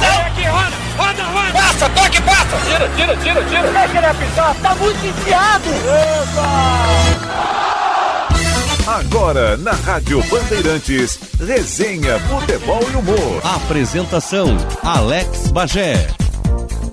Vem aqui, roda, roda, roda. Passa, toque, passa. Tira, tira, tira, tira. Deixa ele apitar, tá muito enfiado. Epa! Agora, na Rádio Bandeirantes, resenha, futebol e humor. Apresentação, Alex Bagé.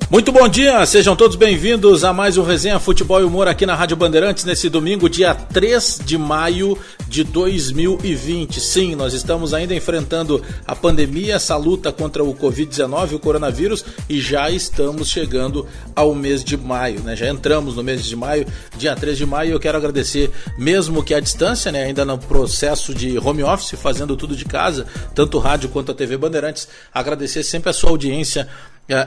Muito bom dia, sejam todos bem-vindos a mais um Resenha Futebol e Humor aqui na Rádio Bandeirantes nesse domingo, dia 3 de maio de 2020. Sim, nós estamos ainda enfrentando a pandemia, essa luta contra o Covid-19, o coronavírus, e já estamos chegando ao mês de maio, né? Já entramos no mês de maio, dia 3 de maio. Eu quero agradecer, mesmo que à distância, né? Ainda no processo de home office, fazendo tudo de casa, tanto rádio quanto a TV Bandeirantes, agradecer sempre a sua audiência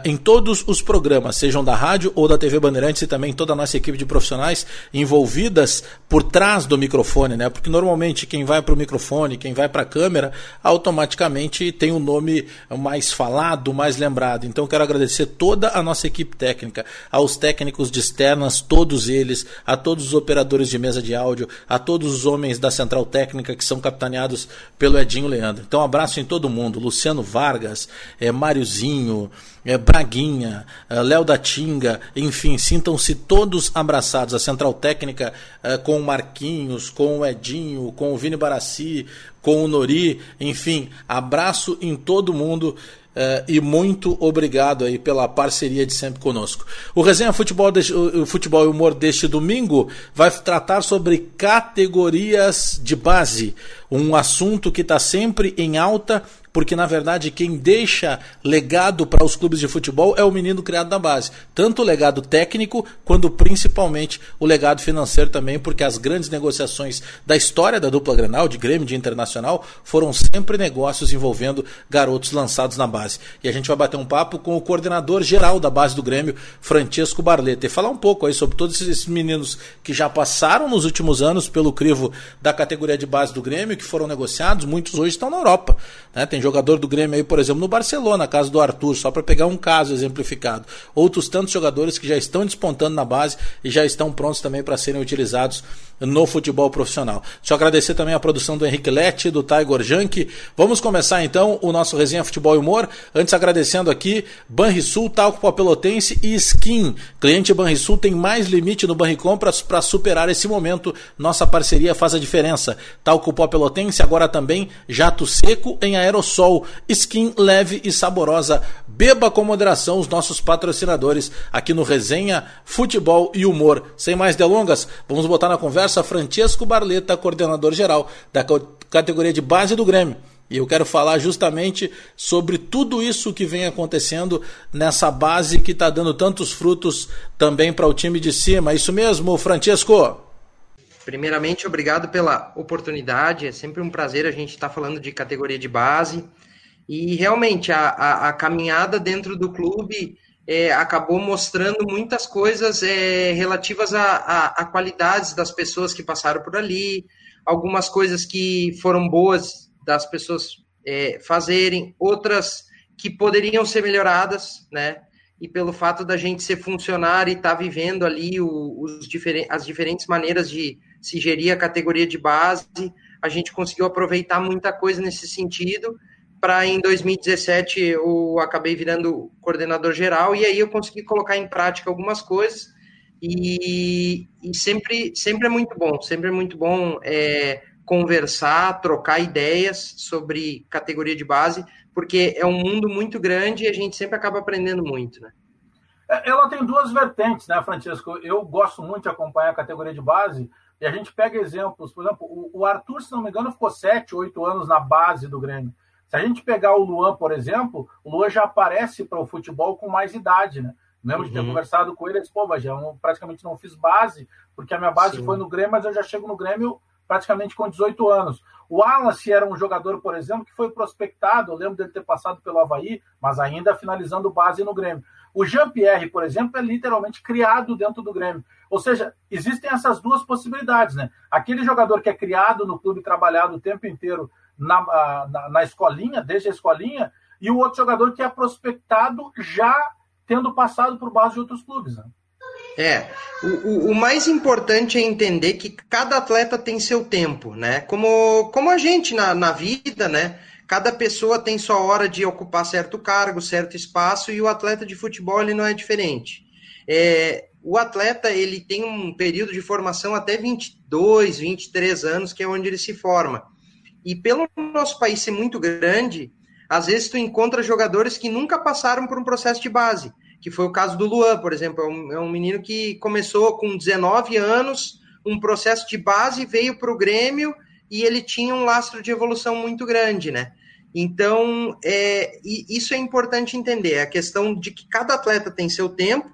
em todos os programas, sejam da rádio ou da TV Bandeirantes e também toda a nossa equipe de profissionais envolvidas por trás do microfone, né? Porque normalmente quem vai para o microfone, quem vai para a câmera, automaticamente tem o um nome mais falado, mais lembrado. Então quero agradecer toda a nossa equipe técnica, aos técnicos de externas, todos eles, a todos os operadores de mesa de áudio, a todos os homens da central técnica que são capitaneados pelo Edinho Leandro. Então um abraço em todo mundo, Luciano Vargas, é, Máriozinho, é, Braguinha, é, Léo da Tinga, enfim, sintam-se todos abraçados. A central técnica é, com o Marquinhos, com o Edinho, com o Vini Barassi, com o Nori, enfim, abraço em todo mundo. Uh, e muito obrigado aí pela parceria de sempre conosco. O Resenha Futebol, de, o Futebol e Humor deste domingo vai tratar sobre categorias de base, um assunto que está sempre em alta porque na verdade quem deixa legado para os clubes de futebol é o menino criado na base. Tanto o legado técnico, quanto principalmente o legado financeiro também, porque as grandes negociações da história da dupla Grenal, de Grêmio de Internacional, foram sempre negócios envolvendo garotos lançados na base. E a gente vai bater um papo com o coordenador geral da base do Grêmio, Francesco Barleta, e falar um pouco aí sobre todos esses meninos que já passaram nos últimos anos pelo crivo da categoria de base do Grêmio, que foram negociados, muitos hoje estão na Europa. Né? Tem jogador do Grêmio aí, por exemplo, no Barcelona, na casa do Arthur, só para pegar um caso exemplificado. Outros tantos jogadores que já estão despontando na base e já estão prontos também para serem utilizados no futebol profissional. Deixa eu agradecer também a produção do Henrique Lete, do Tiger Junk. Vamos começar então o nosso resenha Futebol e Humor. Antes agradecendo aqui Banrisul, Talco Papelotense e Skin. Cliente Banrisul tem mais limite no Banricompras para superar esse momento. Nossa parceria faz a diferença. Talco Papelotense agora também jato seco em aerossol. Skin leve e saborosa. Beba com moderação os nossos patrocinadores aqui no Resenha Futebol e Humor. Sem mais delongas, vamos botar na conversa conversa Francesco Barleta, coordenador geral da categoria de base do Grêmio. E eu quero falar justamente sobre tudo isso que vem acontecendo nessa base que está dando tantos frutos também para o time de cima. Isso mesmo, Francesco? Primeiramente, obrigado pela oportunidade. É sempre um prazer a gente estar tá falando de categoria de base. E realmente, a, a, a caminhada dentro do clube é, acabou mostrando muitas coisas é, relativas a, a, a, qualidades das pessoas que passaram por ali, algumas coisas que foram boas das pessoas é, fazerem, outras que poderiam ser melhoradas, né? E pelo fato da gente ser funcionário e estar tá vivendo ali o, os diferen as diferentes maneiras de se gerir a categoria de base, a gente conseguiu aproveitar muita coisa nesse sentido para em 2017 eu acabei virando coordenador geral e aí eu consegui colocar em prática algumas coisas e, e sempre, sempre é muito bom, sempre é muito bom é, conversar, trocar ideias sobre categoria de base, porque é um mundo muito grande e a gente sempre acaba aprendendo muito, né? É, ela tem duas vertentes, né, Francisco? Eu gosto muito de acompanhar a categoria de base e a gente pega exemplos. Por exemplo, o Arthur, se não me engano, ficou sete, oito anos na base do Grêmio. Se a gente pegar o Luan, por exemplo, o Luan já aparece para o futebol com mais idade, né? Lembro uhum. de ter conversado com ele, ele disse, pô, mas eu praticamente não fiz base, porque a minha base Sim. foi no Grêmio, mas eu já chego no Grêmio praticamente com 18 anos. O Wallace era um jogador, por exemplo, que foi prospectado, eu lembro dele ter passado pelo Havaí, mas ainda finalizando base no Grêmio. O Jean-Pierre, por exemplo, é literalmente criado dentro do Grêmio. Ou seja, existem essas duas possibilidades, né? Aquele jogador que é criado no clube, trabalhado o tempo inteiro na, na, na escolinha, desde a escolinha, e o outro jogador que é prospectado já tendo passado por base de outros clubes. Né? É, o, o, mais importante é entender que cada atleta tem seu tempo, né? Como, como a gente na, na vida, né? cada pessoa tem sua hora de ocupar certo cargo, certo espaço, e o atleta de futebol ele não é diferente. É, o atleta ele tem um período de formação até 22, 23 anos, que é onde ele se forma. E pelo nosso país ser muito grande, às vezes tu encontra jogadores que nunca passaram por um processo de base, que foi o caso do Luan, por exemplo, é um, é um menino que começou com 19 anos, um processo de base, veio para o Grêmio e ele tinha um lastro de evolução muito grande, né? Então, é, isso é importante entender, a questão de que cada atleta tem seu tempo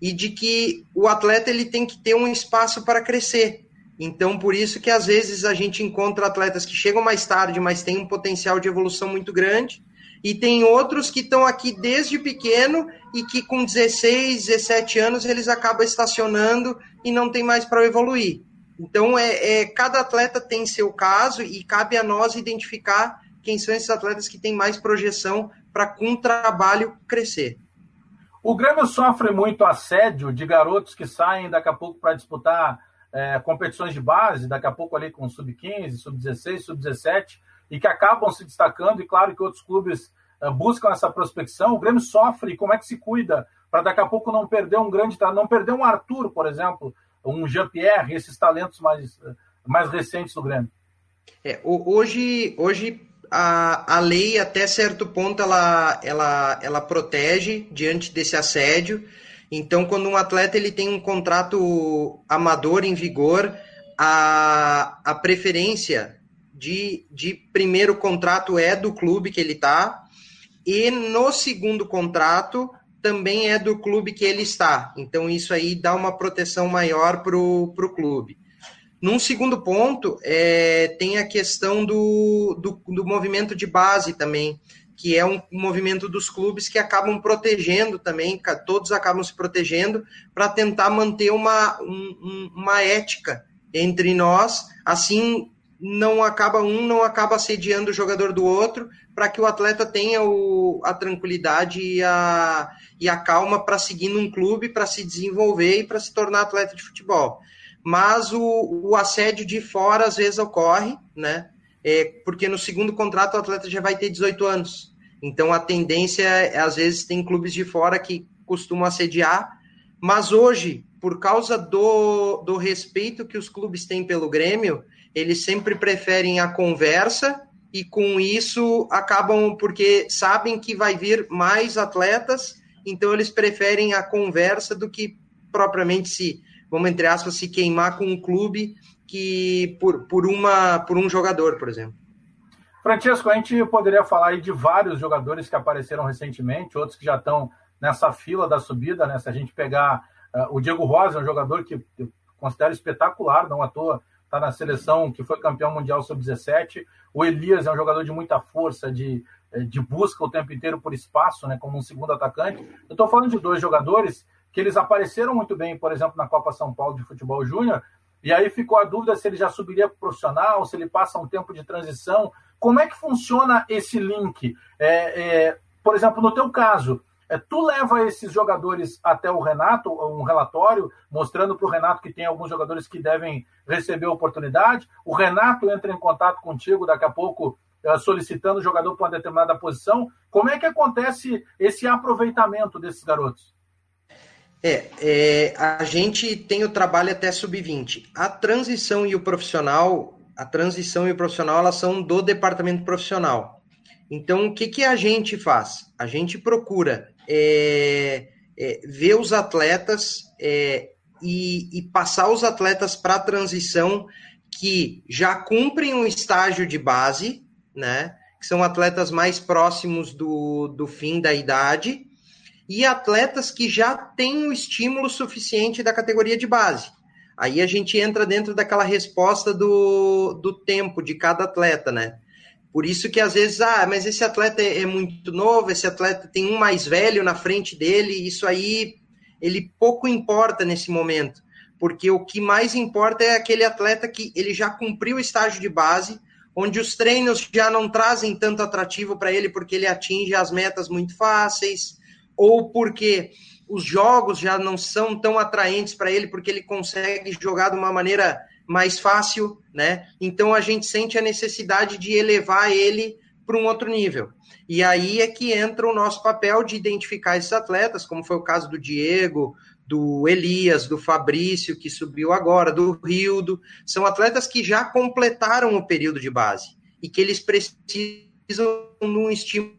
e de que o atleta ele tem que ter um espaço para crescer. Então, por isso que às vezes a gente encontra atletas que chegam mais tarde, mas têm um potencial de evolução muito grande, e tem outros que estão aqui desde pequeno e que com 16, 17 anos eles acabam estacionando e não tem mais para evoluir. Então, é, é, cada atleta tem seu caso e cabe a nós identificar quem são esses atletas que têm mais projeção para, com o trabalho, crescer. O Grêmio sofre muito assédio de garotos que saem daqui a pouco para disputar é, competições de base, daqui a pouco ali com sub-15, sub-16, sub-17, e que acabam se destacando, e claro que outros clubes é, buscam essa prospecção. O Grêmio sofre, como é que se cuida para daqui a pouco não perder um grande, não perder um Arthur, por exemplo, um Jean-Pierre, esses talentos mais, mais recentes do Grêmio? É, hoje, hoje a, a lei, até certo ponto, ela, ela, ela protege diante desse assédio. Então, quando um atleta ele tem um contrato amador em vigor, a, a preferência de, de primeiro contrato é do clube que ele está, e no segundo contrato também é do clube que ele está. Então, isso aí dá uma proteção maior para o clube. Num segundo ponto, é, tem a questão do, do, do, movimento de base também, que é um movimento dos clubes que acabam protegendo também, todos acabam se protegendo para tentar manter uma, um, uma ética entre nós, assim não acaba um, não acaba assediando o jogador do outro, para que o atleta tenha o, a tranquilidade e a, e a calma para seguir num clube, para se desenvolver e para se tornar atleta de futebol mas o, o assédio de fora às vezes ocorre, né? É, porque no segundo contrato o atleta já vai ter 18 anos. Então a tendência é, às vezes, tem clubes de fora que costumam assediar, mas hoje, por causa do, do respeito que os clubes têm pelo Grêmio, eles sempre preferem a conversa e com isso acabam, porque sabem que vai vir mais atletas, então eles preferem a conversa do que propriamente se vamos entre aspas, se queimar com um clube que por, por, uma, por um jogador, por exemplo. Francesco, a gente poderia falar de vários jogadores que apareceram recentemente, outros que já estão nessa fila da subida, né? Se a gente pegar uh, o Diego Rosa, um jogador que eu considero espetacular, não à toa, está na seleção que foi campeão mundial sub-17. O Elias é um jogador de muita força, de, eh, de busca o tempo inteiro por espaço, né? Como um segundo atacante. Eu estou falando de dois jogadores que eles apareceram muito bem, por exemplo, na Copa São Paulo de Futebol Júnior, e aí ficou a dúvida se ele já subiria para profissional, se ele passa um tempo de transição. Como é que funciona esse link? É, é, por exemplo, no teu caso, é, tu leva esses jogadores até o Renato, um relatório, mostrando para o Renato que tem alguns jogadores que devem receber oportunidade. O Renato entra em contato contigo daqui a pouco, é, solicitando o jogador para uma determinada posição. Como é que acontece esse aproveitamento desses garotos? É, é, a gente tem o trabalho até sub-20. A transição e o profissional, a transição e o profissional, elas são do departamento profissional. Então, o que, que a gente faz? A gente procura é, é, ver os atletas é, e, e, passar os atletas para a transição que já cumprem um estágio de base, né? Que são atletas mais próximos do, do fim da idade, e atletas que já têm o estímulo suficiente da categoria de base. Aí a gente entra dentro daquela resposta do, do tempo de cada atleta, né? Por isso que às vezes, ah, mas esse atleta é, é muito novo, esse atleta tem um mais velho na frente dele, isso aí ele pouco importa nesse momento, porque o que mais importa é aquele atleta que ele já cumpriu o estágio de base, onde os treinos já não trazem tanto atrativo para ele, porque ele atinge as metas muito fáceis, ou porque os jogos já não são tão atraentes para ele, porque ele consegue jogar de uma maneira mais fácil, né? Então a gente sente a necessidade de elevar ele para um outro nível. E aí é que entra o nosso papel de identificar esses atletas, como foi o caso do Diego, do Elias, do Fabrício, que subiu agora, do Rildo. São atletas que já completaram o período de base e que eles precisam de um estímulo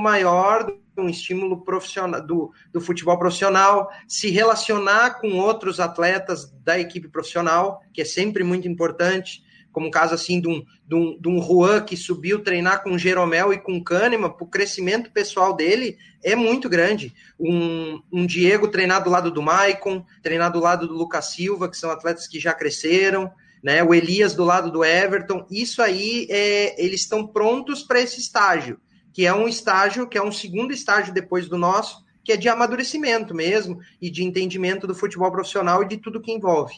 maior, um estímulo profissional do, do futebol profissional, se relacionar com outros atletas da equipe profissional, que é sempre muito importante como o caso assim de um, de um, de um Juan que subiu treinar com Jeromel e com Kahneman, o crescimento pessoal dele é muito grande. Um, um Diego treinar do lado do Maicon, treinar do lado do Lucas Silva, que são atletas que já cresceram, né? O Elias do lado do Everton. Isso aí, é, eles estão prontos para esse estágio, que é um estágio, que é um segundo estágio depois do nosso, que é de amadurecimento mesmo e de entendimento do futebol profissional e de tudo que envolve.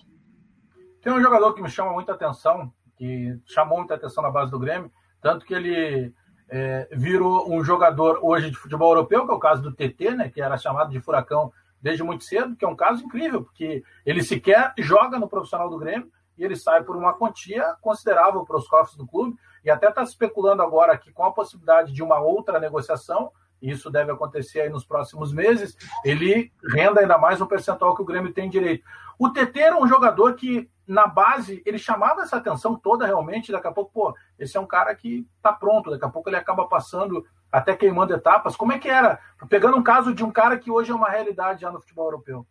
Tem um jogador que me chama muita atenção, que chamou muita atenção na base do Grêmio, tanto que ele é, virou um jogador hoje de futebol europeu, que é o caso do TT, né, que era chamado de furacão desde muito cedo, que é um caso incrível, porque ele sequer joga no profissional do Grêmio e ele sai por uma quantia considerável para os cofres do clube, e até está especulando agora aqui com a possibilidade de uma outra negociação, isso deve acontecer aí nos próximos meses, ele renda ainda mais um percentual que o Grêmio tem direito. O TT era um jogador que na base, ele chamava essa atenção toda realmente, daqui a pouco, pô, esse é um cara que tá pronto, daqui a pouco ele acaba passando até queimando etapas. Como é que era? Pegando um caso de um cara que hoje é uma realidade já no futebol europeu.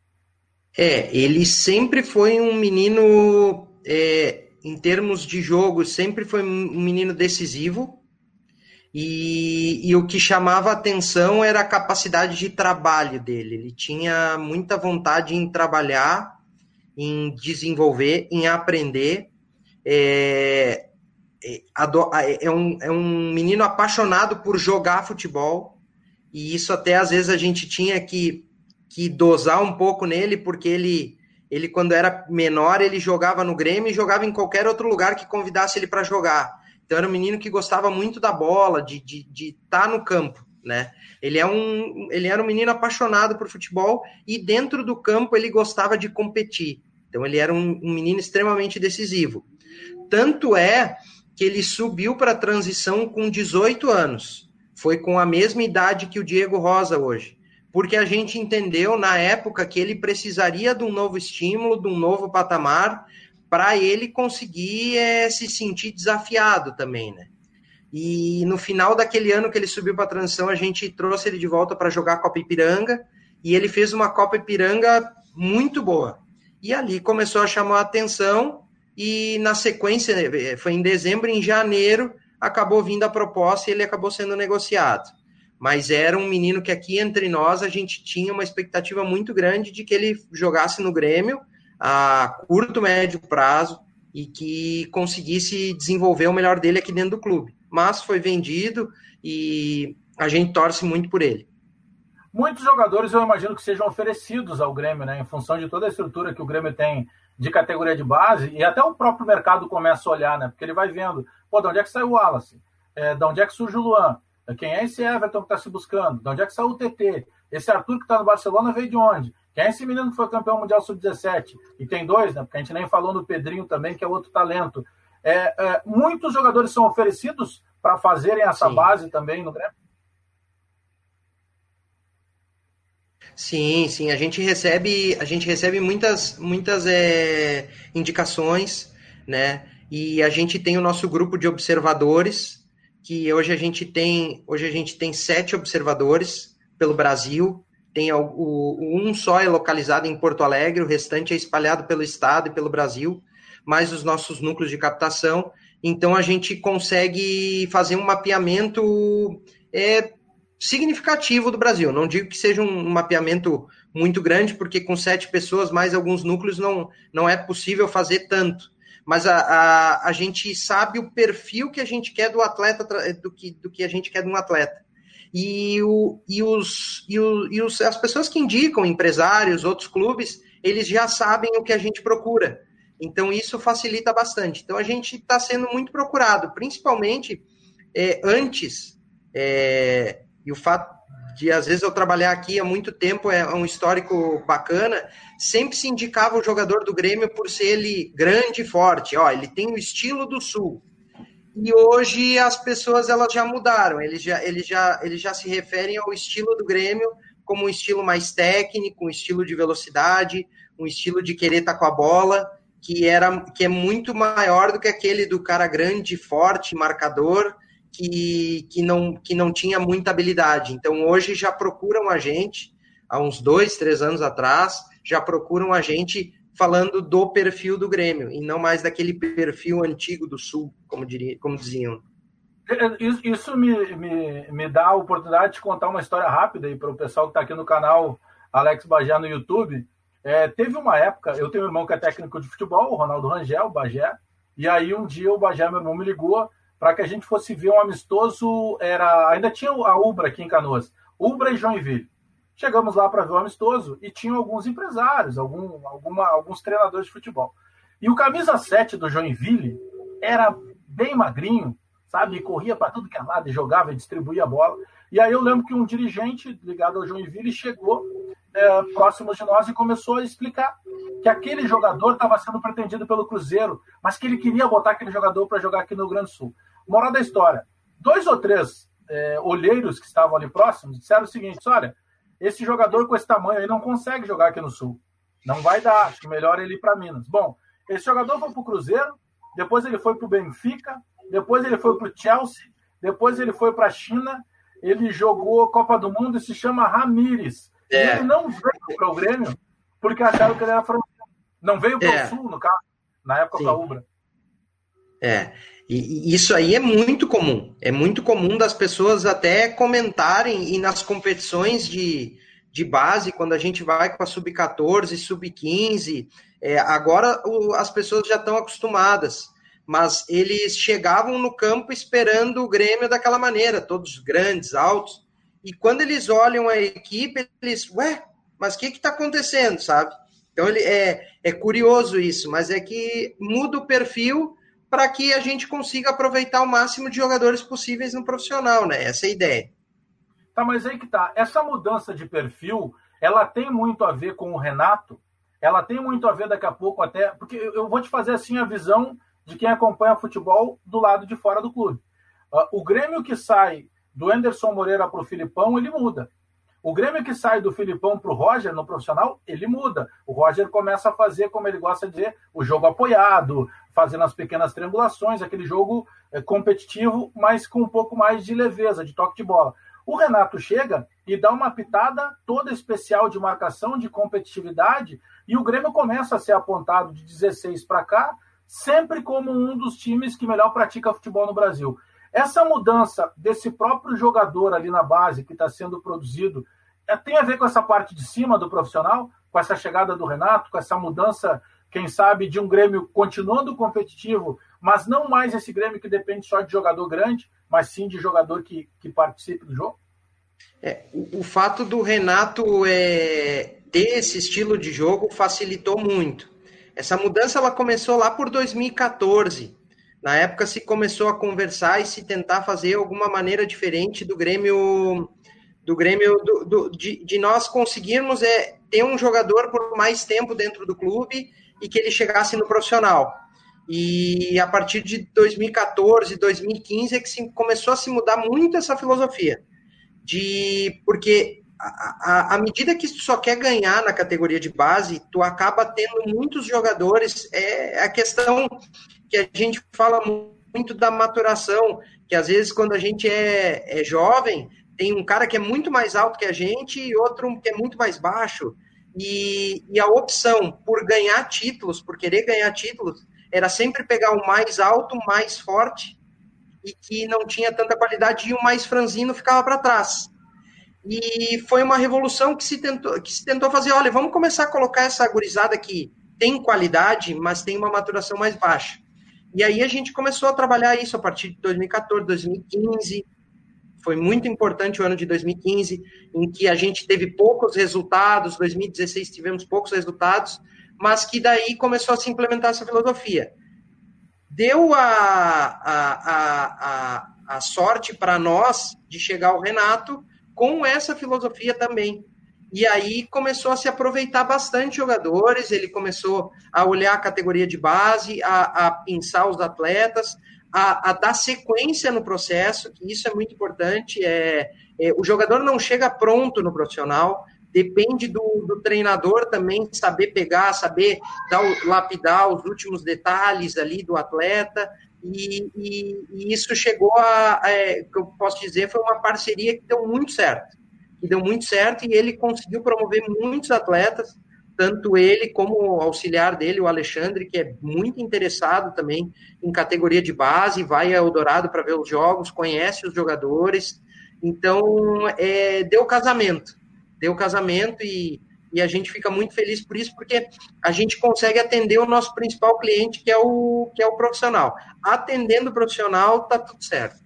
É, ele sempre foi um menino, é, em termos de jogo, sempre foi um menino decisivo. E, e o que chamava atenção era a capacidade de trabalho dele. Ele tinha muita vontade em trabalhar em desenvolver, em aprender. É, é, é, um, é um menino apaixonado por jogar futebol, e isso até às vezes a gente tinha que, que dosar um pouco nele, porque ele, ele, quando era menor, ele jogava no Grêmio e jogava em qualquer outro lugar que convidasse ele para jogar. Então era um menino que gostava muito da bola, de estar de, de tá no campo, né? Ele, é um, ele era um menino apaixonado por futebol e dentro do campo ele gostava de competir. Então ele era um, um menino extremamente decisivo. Tanto é que ele subiu para a transição com 18 anos. Foi com a mesma idade que o Diego Rosa hoje. Porque a gente entendeu na época que ele precisaria de um novo estímulo, de um novo patamar, para ele conseguir é, se sentir desafiado também, né? E no final daquele ano que ele subiu para a transição, a gente trouxe ele de volta para jogar a Copa Ipiranga e ele fez uma Copa Ipiranga muito boa. E ali começou a chamar a atenção e na sequência, eh, foi em dezembro, em janeiro, acabou vindo a proposta e ele acabou sendo negociado. Mas era um menino que aqui entre nós a gente tinha uma expectativa muito grande de que ele jogasse no Grêmio a curto, médio prazo e que conseguisse desenvolver o melhor dele aqui dentro do clube. Mas foi vendido e a gente torce muito por ele. Muitos jogadores eu imagino que sejam oferecidos ao Grêmio, né, em função de toda a estrutura que o Grêmio tem de categoria de base, e até o próprio mercado começa a olhar, né, porque ele vai vendo, pô, de onde é que saiu o Wallace? É, de onde é que surge o Luan? Quem é esse Everton que está se buscando? De onde é que saiu o TT? Esse Arthur que está no Barcelona veio de onde? Quem é esse menino que foi campeão mundial sub-17? E tem dois, né? Porque a gente nem falou no Pedrinho também, que é outro talento. É, é, muitos jogadores são oferecidos para fazerem essa Sim. base também no Grêmio? Sim, sim, a gente recebe, a gente recebe muitas, muitas é, indicações, né? E a gente tem o nosso grupo de observadores, que hoje a gente tem, hoje a gente tem sete observadores pelo Brasil. Tem o, o, um só é localizado em Porto Alegre, o restante é espalhado pelo estado e pelo Brasil, mais os nossos núcleos de captação. Então a gente consegue fazer um mapeamento é, significativo do Brasil. Não digo que seja um mapeamento muito grande, porque com sete pessoas, mais alguns núcleos, não, não é possível fazer tanto. Mas a, a, a gente sabe o perfil que a gente quer do atleta, do que, do que a gente quer de um atleta. E, o, e, os, e, o, e os, as pessoas que indicam, empresários, outros clubes, eles já sabem o que a gente procura. Então, isso facilita bastante. Então, a gente está sendo muito procurado, principalmente é, antes é, e o fato de, às vezes, eu trabalhar aqui há muito tempo é um histórico bacana, sempre se indicava o jogador do Grêmio por ser ele grande e forte. Ó, ele tem o estilo do Sul. e hoje as pessoas elas já mudaram, eles já, eles, já, eles já se referem ao estilo do Grêmio como um estilo mais técnico, um estilo de velocidade, um estilo de querer estar com a bola, que, era, que é muito maior do que aquele do cara grande, forte, marcador, que, que, não, que não tinha muita habilidade. Então hoje já procuram a gente, há uns dois, três anos atrás, já procuram a gente falando do perfil do Grêmio, e não mais daquele perfil antigo do Sul, como, diria, como diziam. É, é, isso me, me, me dá a oportunidade de contar uma história rápida aí para o pessoal que está aqui no canal Alex Bagé no YouTube. É, teve uma época, eu tenho um irmão que é técnico de futebol, o Ronaldo Rangel, o Bagé, e aí um dia o Bagé, meu irmão, me ligou para que a gente fosse ver um amistoso, era ainda tinha a Ubra aqui em Canoas, Ubra e Joinville. Chegamos lá para ver o amistoso e tinham alguns empresários, algum, alguma, alguns treinadores de futebol. E o camisa 7 do Joinville era bem magrinho, sabe? E corria para tudo que é lado, e jogava e distribuía a bola. E aí eu lembro que um dirigente ligado ao Joinville chegou é, próximo de nós e começou a explicar que aquele jogador estava sendo pretendido pelo Cruzeiro, mas que ele queria botar aquele jogador para jogar aqui no Grande Sul. Moral da história: dois ou três é, olheiros que estavam ali próximos disseram o seguinte: olha, esse jogador com esse tamanho aí não consegue jogar aqui no Sul. Não vai dar, acho que melhor ele ir para Minas. Bom, esse jogador foi para o Cruzeiro, depois ele foi para o Benfica, depois ele foi para o Chelsea, depois ele foi para a China, ele jogou Copa do Mundo e se chama Ramires. É. Ele não veio para o Grêmio porque acharam que ele era francês. Não veio para o é. Sul, no caso, na época da Ubra. É, e, isso aí é muito comum. É muito comum das pessoas até comentarem e nas competições de, de base, quando a gente vai com a sub-14, sub-15, é, agora o, as pessoas já estão acostumadas. Mas eles chegavam no campo esperando o Grêmio daquela maneira, todos grandes, altos. E quando eles olham a equipe, eles, ué, mas o que está acontecendo, sabe? Então ele é, é curioso isso, mas é que muda o perfil para que a gente consiga aproveitar o máximo de jogadores possíveis no profissional, né? Essa é a ideia. Tá, mas aí que tá. Essa mudança de perfil, ela tem muito a ver com o Renato? Ela tem muito a ver daqui a pouco até, porque eu vou te fazer assim a visão de quem acompanha futebol do lado de fora do clube. Uh, o Grêmio que sai do Anderson Moreira para o Filipão, ele muda. O Grêmio que sai do Filipão para o Roger no profissional, ele muda. O Roger começa a fazer, como ele gosta de dizer, o jogo apoiado, fazendo as pequenas triangulações, aquele jogo é, competitivo, mas com um pouco mais de leveza, de toque de bola. O Renato chega e dá uma pitada toda especial de marcação, de competitividade, e o Grêmio começa a ser apontado de 16 para cá, sempre como um dos times que melhor pratica futebol no Brasil. Essa mudança desse próprio jogador ali na base que está sendo produzido é, tem a ver com essa parte de cima do profissional, com essa chegada do Renato, com essa mudança, quem sabe, de um Grêmio continuando competitivo, mas não mais esse Grêmio que depende só de jogador grande, mas sim de jogador que, que participe do jogo? É, o, o, fato do Renato é, ter esse estilo de jogo facilitou muito. Essa mudança ela começou lá por 2014 na época se começou a conversar e se tentar fazer alguma maneira diferente do Grêmio do Grêmio do, do, de, de, nós conseguirmos é, ter um jogador por mais tempo dentro do clube e que ele chegasse no profissional. E a partir de 2014, 2015 é que se, começou a se mudar muito essa filosofia. De porque à medida que tu só quer ganhar na categoria de base, tu acaba tendo muitos jogadores. É a questão que a gente fala muito da maturação, que às vezes quando a gente é, é jovem, tem um cara que é muito mais alto que a gente e outro que é muito mais baixo. E, e, a opção por ganhar títulos, por querer ganhar títulos, era sempre pegar o mais alto, mais forte e que não tinha tanta qualidade e o mais franzino ficava para trás. E foi uma revolução que se tentou que se tentou fazer, olha, vamos começar a colocar essa gurizada que tem qualidade, mas tem uma maturação mais baixa. E aí a gente começou a trabalhar isso a partir de 2014, 2015. Foi muito importante o ano de 2015, em que a gente teve poucos resultados, 2016 tivemos poucos resultados, mas que daí começou a se implementar essa filosofia. Deu a, a, a, a, sorte para nós de chegar ao Renato com essa filosofia também. E aí começou a se aproveitar bastante jogadores, ele começou a olhar a categoria de base, a, a pensar os atletas, a, a, dar sequência no processo, que isso é muito importante. É, é, o jogador não chega pronto no profissional, depende do, do treinador também saber pegar, saber dar, lapidar os últimos detalhes ali do atleta. E, e, e isso chegou a, é, que eu posso dizer, foi uma parceria que deu muito certo. Que deu muito certo e ele conseguiu promover muitos atletas tanto ele como o auxiliar dele, o Alexandre, que é muito interessado também em categoria de base, vai a Eldorado para ver os jogos, conhece os jogadores. Então, é, deu casamento. Deu casamento e, e a gente fica muito feliz por isso, porque a gente consegue atender o nosso principal cliente, que é o, que é o profissional. Atendendo o profissional, tá tudo certo.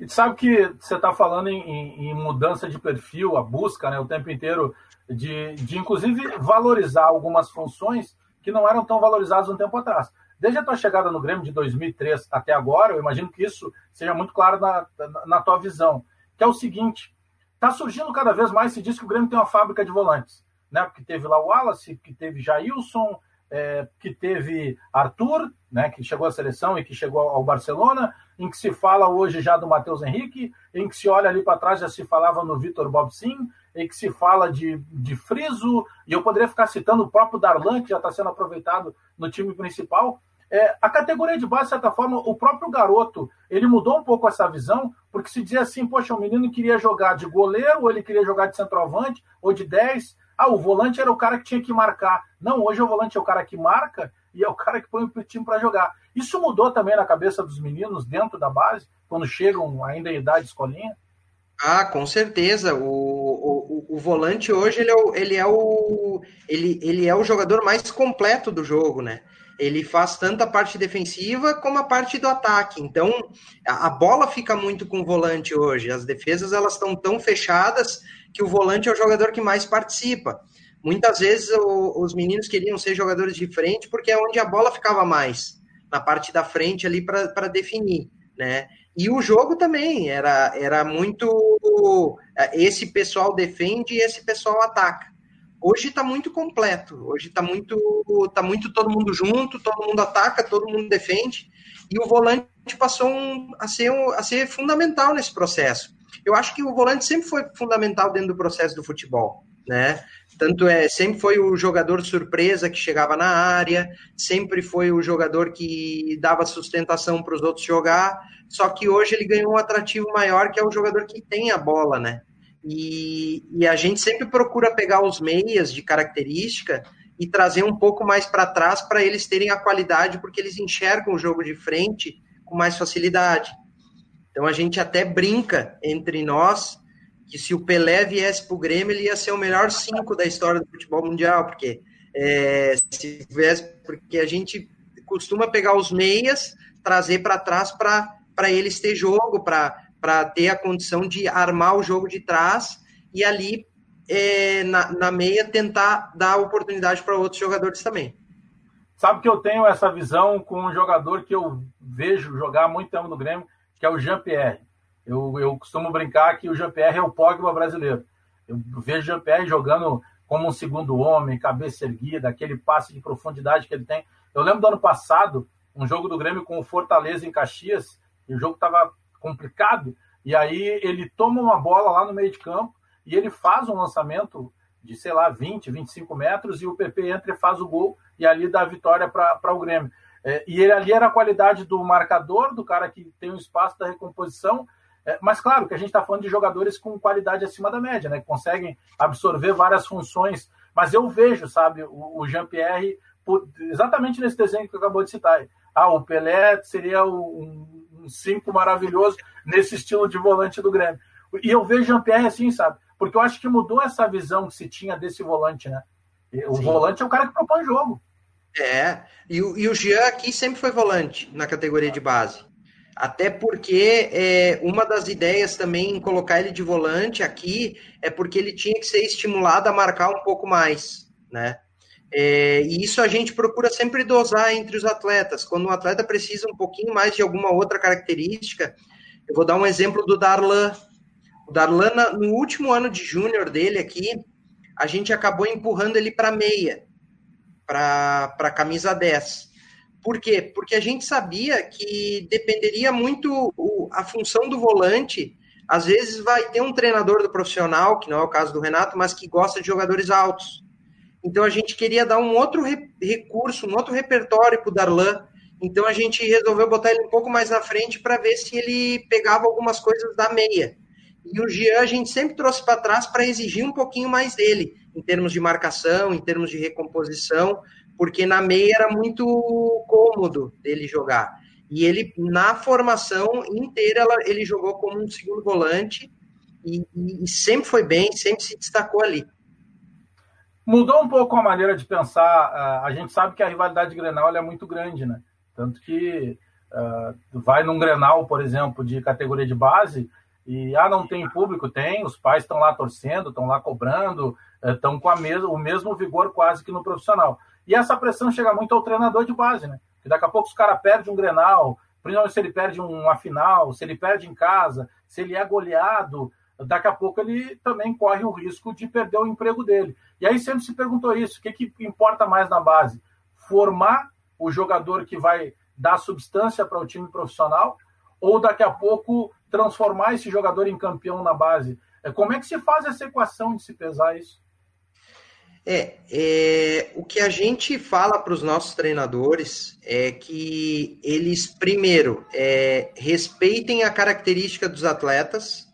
E sabe que você está falando em, em, em, mudança de perfil, a busca, né, o tempo inteiro de, de inclusive valorizar algumas funções que não eram tão valorizadas um tempo atrás. Desde a tua chegada no Grêmio de 2003 até agora, eu imagino que isso seja muito claro na, na, na tua visão, que é o seguinte, está surgindo cada vez mais, se diz que o Grêmio tem uma fábrica de volantes, né? porque teve lá o Wallace, que teve Jailson, é, que teve Arthur, né, que chegou à seleção e que chegou ao Barcelona, em que se fala hoje já do Matheus Henrique, em que se olha ali para trás já se falava no Vitor Bobsin, em que se fala de, de Friso, e eu poderia ficar citando o próprio Darlan, que já está sendo aproveitado no time principal. É, a categoria de base, de certa forma, o próprio garoto, ele mudou um pouco essa visão, porque se dizia assim, poxa, o menino queria jogar de goleiro, ou ele queria jogar de centroavante, ou de 10, ah, o volante era o cara que tinha que marcar. Não, hoje o volante é o cara que marca e é o cara que põe o time para jogar. Isso mudou também na cabeça dos meninos dentro da base, quando chegam ainda em idade escolinha? Ah, com certeza. O, o, o, volante hoje ele é o, ele é o ele, ele é o jogador mais completo do jogo, né? Ele faz tanto a parte defensiva como a parte do ataque. Então, a, a bola fica muito com o volante hoje. As defesas elas estão tão fechadas que o volante é o jogador que mais participa. Muitas vezes o, os meninos queriam ser jogadores de frente porque é onde a bola ficava mais, na parte da frente ali para definir, né? E o jogo também era, era muito. Esse pessoal defende e esse pessoal ataca. Hoje está muito completo. Hoje está muito, tá muito todo mundo junto, todo mundo ataca, todo mundo defende. E o volante passou um, a, ser um, a ser fundamental nesse processo. Eu acho que o volante sempre foi fundamental dentro do processo do futebol, né? Tanto é, sempre foi o jogador surpresa que chegava na área, sempre foi o jogador que dava sustentação para os outros jogar, só que hoje ele ganhou um atrativo maior, que é o jogador que tem a bola, né? E, e a gente sempre procura pegar os meias de característica e trazer um pouco mais para trás para eles terem a qualidade, porque eles enxergam o jogo de frente com mais facilidade. Então a gente até brinca entre nós que se o Pelé viesse para o Grêmio, ele ia ser o melhor cinco da história do futebol mundial, porque é, se viesse, porque a gente costuma pegar os meias, trazer para trás para eles ter jogo, para ter a condição de armar o jogo de trás e ali é, na, na meia tentar dar oportunidade para outros jogadores também. Sabe que eu tenho essa visão com um jogador que eu vejo jogar muito tempo no Grêmio, que é o Jean-Pierre. Eu, eu costumo brincar que o Jean-Pierre é o Pogba brasileiro. Eu vejo o Jean-Pierre jogando como um segundo homem, cabeça erguida, aquele passe de profundidade que ele tem. Eu lembro do ano passado, um jogo do Grêmio com o Fortaleza em Caxias, e o jogo estava complicado, e aí ele toma uma bola lá no meio de campo e ele faz um lançamento de, sei lá, 20, 25 metros, e o PP entra e faz o gol, e ali dá a vitória para o Grêmio. É, e ele ali era a qualidade do marcador, do cara que tem o espaço da recomposição, é, mas claro que a gente está falando de jogadores com qualidade acima da média, né? Que conseguem absorver várias funções. Mas eu vejo, sabe, o, o Jean-Pierre, exatamente nesse desenho que eu acabou de citar. Ah, o Pelé seria um, um cinco maravilhoso nesse estilo de volante do Grêmio. E eu vejo Jean-Pierre assim, sabe? Porque eu acho que mudou essa visão que se tinha desse volante, né? O Sim. volante é o cara que propõe jogo. É, e o, e o Jean aqui sempre foi volante na categoria de base. Até porque é, uma das ideias também em colocar ele de volante aqui é porque ele tinha que ser estimulado a marcar um pouco mais, né? É, e isso a gente procura sempre dosar entre os atletas. Quando um atleta precisa um pouquinho mais de alguma outra característica, eu vou dar um exemplo do Darlan. O Darlan, no último ano de júnior dele aqui, a gente acabou empurrando ele para meia, para camisa 10 Por quê? Porque a gente sabia que dependeria muito o, a função do volante. Às vezes vai ter um treinador do profissional, que não é o caso do Renato, mas que gosta de jogadores altos. Então a gente queria dar um outro re, recurso, um outro repertório para o Darlan. Então a gente resolveu botar ele um pouco mais na frente para ver se ele pegava algumas coisas da meia. E o Jean a gente sempre trouxe para trás para exigir um pouquinho mais dele, em termos de marcação, em termos de recomposição, porque na meia era muito cômodo dele jogar. E ele, na formação inteira, ele jogou como um segundo volante e, e, sempre foi bem, sempre se destacou ali. Mudou um pouco a maneira de pensar. A gente sabe que a rivalidade de Grenal é muito grande, né? Tanto que uh, vai num Grenal, por exemplo, de categoria de base, e ah, não tem público? Tem, os pais estão lá torcendo, estão lá cobrando, estão com a mes o mesmo vigor quase que no profissional. E essa pressão chega muito ao treinador de base, né? Que daqui a pouco os caras perdem um Grenal, principalmente se ele perde uma final, se ele perde em casa, se ele é goleado, daqui a pouco ele também corre o risco de perder o emprego dele. E aí sempre se perguntou isso: o que, que importa mais na base? Formar o jogador que vai dar substância para o time profissional ou daqui a pouco transformar esse jogador em campeão na base? É, como é que se faz essa equação de se pesar isso? É, é, o que a gente fala para os nossos treinadores é que eles, primeiro, é, respeitem a característica dos atletas,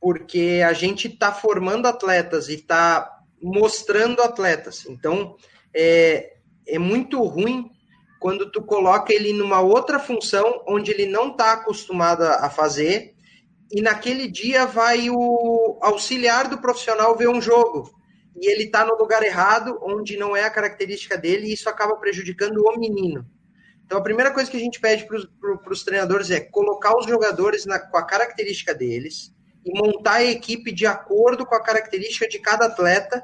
porque a gente está formando atletas e está mostrando atletas. Então, é, é muito ruim quando tu coloca ele numa outra função onde ele não está acostumado a fazer e naquele dia vai o auxiliar do profissional ver um jogo e ele está no lugar errado, onde não é a característica dele, e isso acaba prejudicando o menino. Então, a primeira coisa que a gente pede para os treinadores é colocar os jogadores na, com a característica deles e montar a equipe de acordo com a característica de cada atleta,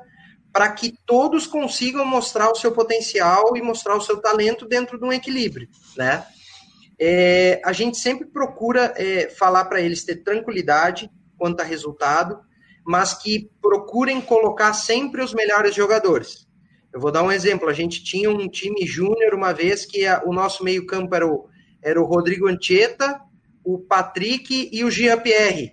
para que todos consigam mostrar o seu potencial e mostrar o seu talento dentro de um equilíbrio, né? É, a gente sempre procura é, falar para eles ter tranquilidade quanto a resultado, mas que procurem colocar sempre os melhores jogadores. Eu vou dar um exemplo. A gente tinha um time júnior uma vez que a, o nosso meio-campo era o, era o Rodrigo Anchieta, o Patrick e o Jean-Pierre.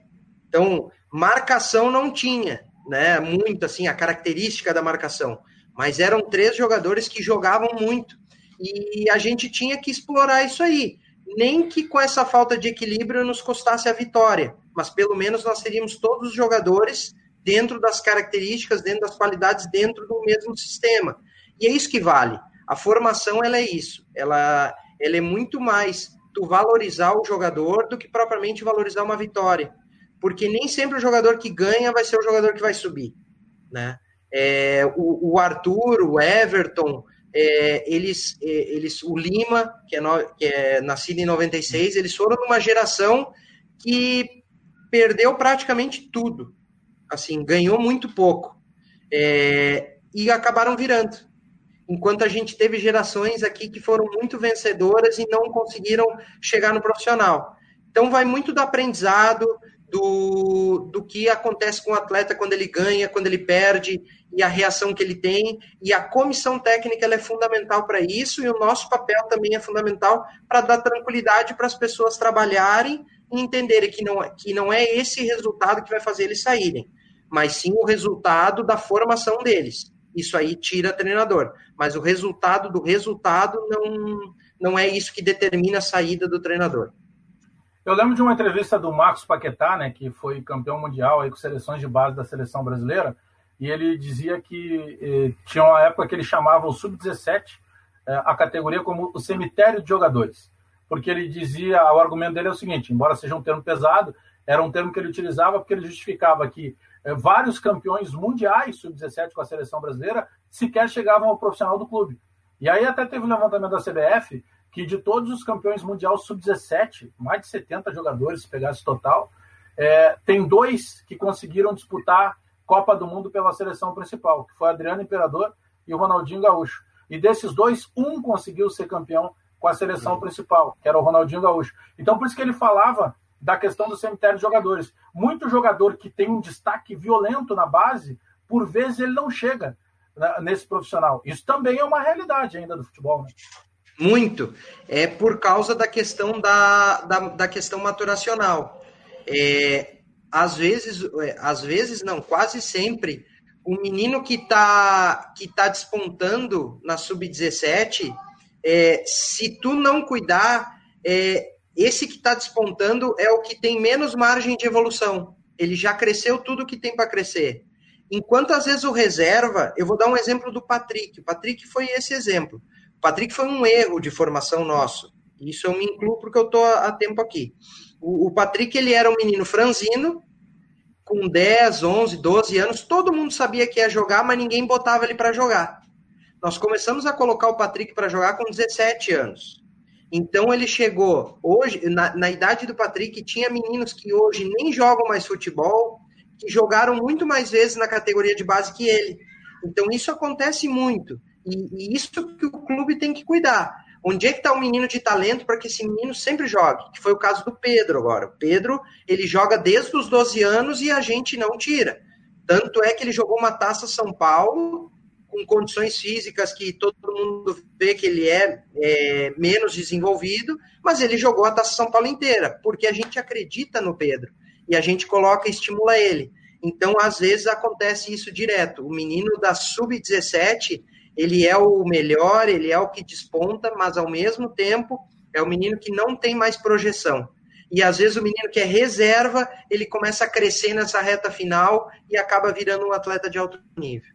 Então, marcação não tinha, né? Muito assim, a característica da marcação. Mas eram três jogadores que jogavam muito. E a gente tinha que explorar isso aí. Nem que com essa falta de equilíbrio nos custasse a vitória mas pelo menos nós teríamos todos os jogadores dentro das características, dentro das qualidades, dentro do mesmo sistema. E é isso que vale. A formação ela é isso. Ela, ela é muito mais tu valorizar o jogador do que propriamente valorizar uma vitória. Porque nem sempre o jogador que ganha vai ser o jogador que vai subir. Né? É, o, o, Arthur, o Everton, é, eles, é, eles, o Lima, que é, no, que é nascido em 96, eles foram numa geração que perdeu praticamente tudo. Assim, ganhou muito pouco. É, e acabaram virando. Enquanto a gente teve gerações aqui que foram muito vencedoras e não conseguiram chegar no profissional. Então, vai muito do aprendizado, do, do que acontece com o atleta quando ele ganha, quando ele perde, e a reação que ele tem. E a comissão técnica é fundamental para isso, e o nosso papel também é fundamental para dar tranquilidade para as pessoas trabalharem entenderem que não, é, que não é esse resultado que vai fazer eles saírem, mas sim o resultado da formação deles. Isso aí tira treinador. Mas o resultado do resultado não, não é isso que determina a saída do treinador. Eu lembro de uma entrevista do Marcos Paquetá, né, que foi campeão mundial aí com seleções de base da seleção brasileira, e ele dizia que eh, tinha uma época que ele chamava o sub-17 eh, a categoria como o cemitério de jogadores porque ele dizia, o argumento dele é o seguinte, embora seja um termo pesado, era um termo que ele utilizava porque ele justificava que é, vários campeões mundiais sub-17 com a seleção brasileira sequer chegavam ao profissional do clube. E aí até teve um levantamento da CBF que de todos os campeões mundiais sub-17, mais de 70 jogadores, se pegasse total, é, tem dois que conseguiram disputar Copa do Mundo pela seleção principal, que foi Adriano Imperador e o Ronaldinho Gaúcho. E desses dois, um conseguiu ser campeão com a seleção principal, que era o Ronaldinho Gaúcho. Então, por isso que ele falava da questão do cemitério de jogadores. Muito jogador que tem um destaque violento na base, por vezes ele não chega né, nesse profissional. Isso também é uma realidade ainda do futebol. Né? Muito. É por causa da questão da, da, da questão maturacional. É, às vezes, é, às vezes não, quase sempre, o menino que está que tá despontando na sub-17, é, se tu não cuidar, é, esse que está despontando é o que tem menos margem de evolução. Ele já cresceu tudo que tem para crescer. Enquanto às vezes o reserva, eu vou dar um exemplo do Patrick. O Patrick foi esse exemplo. O Patrick foi um erro de formação nosso. Isso eu me incluo porque eu estou há tempo aqui. O, o Patrick ele era um menino franzino, com 10, 11, 12 anos, todo mundo sabia que ia jogar, mas ninguém botava ele para jogar. Nós começamos a colocar o Patrick para jogar com 17 anos. Então ele chegou hoje na, na, idade do Patrick tinha meninos que hoje nem jogam mais futebol, que jogaram muito mais vezes na categoria de base que ele. Então isso acontece muito e, e isso que o clube tem que cuidar. Onde é que está o menino de talento para que esse menino sempre jogue? Que foi o caso do Pedro agora. O Pedro ele joga desde os 12 anos e a gente não tira. Tanto é que ele jogou uma taça São Paulo com condições físicas que todo mundo vê que ele é, é, menos desenvolvido, mas ele jogou a Taça São Paulo inteira, porque a gente acredita no Pedro e a gente coloca e estimula ele. Então, às vezes acontece isso direto. O menino da sub-17, ele é o melhor, ele é o que desponta, mas ao mesmo tempo é o menino que não tem mais projeção. E às vezes o menino que é reserva, ele começa a crescer nessa reta final e acaba virando um atleta de alto nível.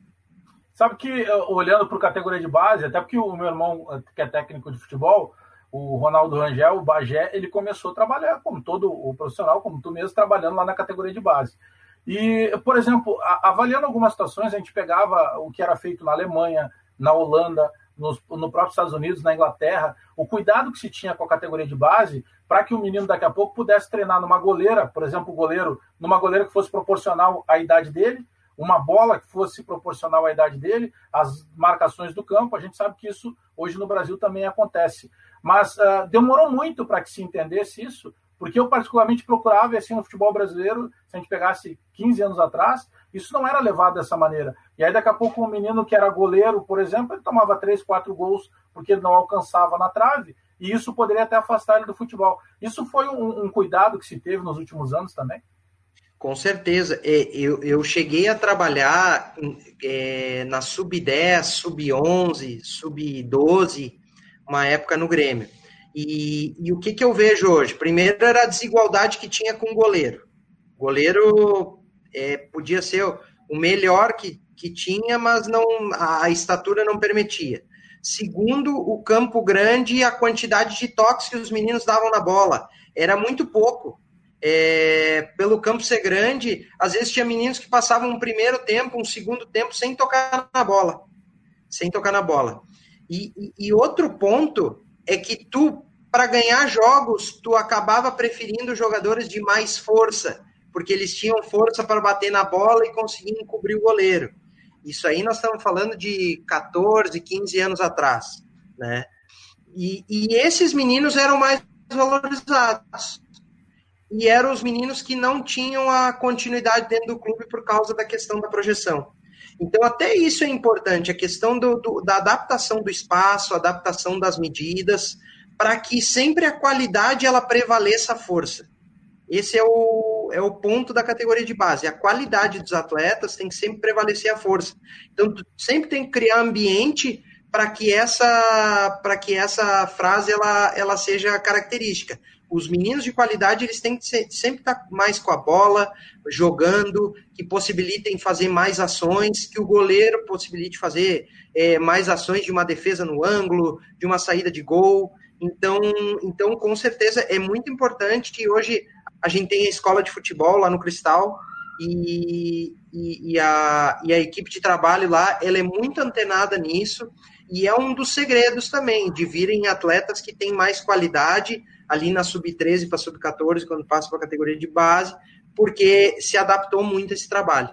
Sabe que, eh, olhando para a categoria de base, até porque o meu irmão, eh, que é técnico de futebol, o Ronaldo Rangel, o Bagé, ele começou a trabalhar, como todo o profissional, como tu mesmo, trabalhando lá na categoria de base. E, por exemplo, avaliando algumas situações, a gente pegava o que era feito na Alemanha, na Holanda, nos, no próprio Estados Unidos, na Inglaterra, o cuidado que se tinha com a categoria de base para que o menino daqui a pouco pudesse treinar numa goleira, por exemplo, o goleiro, numa goleira que fosse proporcional à idade dele, uma bola que fosse proporcional à idade dele, as marcações do campo. A gente sabe que isso hoje no Brasil também acontece. Mas uh, demorou muito para que se entendesse isso, porque eu particularmente procurava, assim, no futebol brasileiro, se a gente pegasse 15 anos atrás, isso não era levado dessa maneira. E aí, daqui a pouco, um menino que era goleiro, por exemplo, ele tomava 3, 4 gols porque ele não alcançava na trave, e isso poderia até afastar ele do futebol. Isso foi um, um cuidado que se teve nos últimos anos também? Com certeza. É, eu, eu cheguei a trabalhar é, na Sub-10, Sub-11, Sub-12, uma época no Grêmio. E, e, o que, que eu vejo hoje? Primeiro era a desigualdade que tinha com o goleiro. O goleiro é, podia ser o melhor que, que tinha, mas não a estatura não permitia. Segundo, o campo grande e a quantidade de toques que os meninos davam na bola. Era muito pouco é, pelo campo ser grande, às vezes tinha meninos que passavam um primeiro tempo, um segundo tempo sem tocar na bola, sem tocar na bola. E, e, outro ponto é que tu, para ganhar jogos, tu acabava preferindo jogadores de mais força, porque eles tinham força para bater na bola e conseguir encobrir o goleiro. Isso aí nós estamos falando de 14, 15 anos atrás, né? E, e esses meninos eram mais valorizados e eram os meninos que não tinham a continuidade dentro do clube por causa da questão da projeção. Então, até isso é importante, a questão do, do, da adaptação do espaço, adaptação das medidas, para que sempre a qualidade ela prevaleça a força. Esse é o, é o ponto da categoria de base. A qualidade dos atletas tem que sempre prevalecer a força. Então, sempre tem que criar ambiente para que essa para que essa frase ela, ela seja característica os meninos de qualidade eles têm que sempre estar mais com a bola, jogando, que possibilitem fazer mais ações, que o goleiro possibilite fazer é, mais ações de uma defesa no ângulo, de uma saída de gol. Então, então, com certeza, é muito importante que hoje a gente tenha a escola de futebol lá no Cristal e, e, e, a, e a equipe de trabalho lá, ela é muito antenada nisso e é um dos segredos também, de virem atletas que têm mais qualidade, ali na sub-13 para sub-14, quando passa para a categoria de base, porque se adaptou muito a esse trabalho.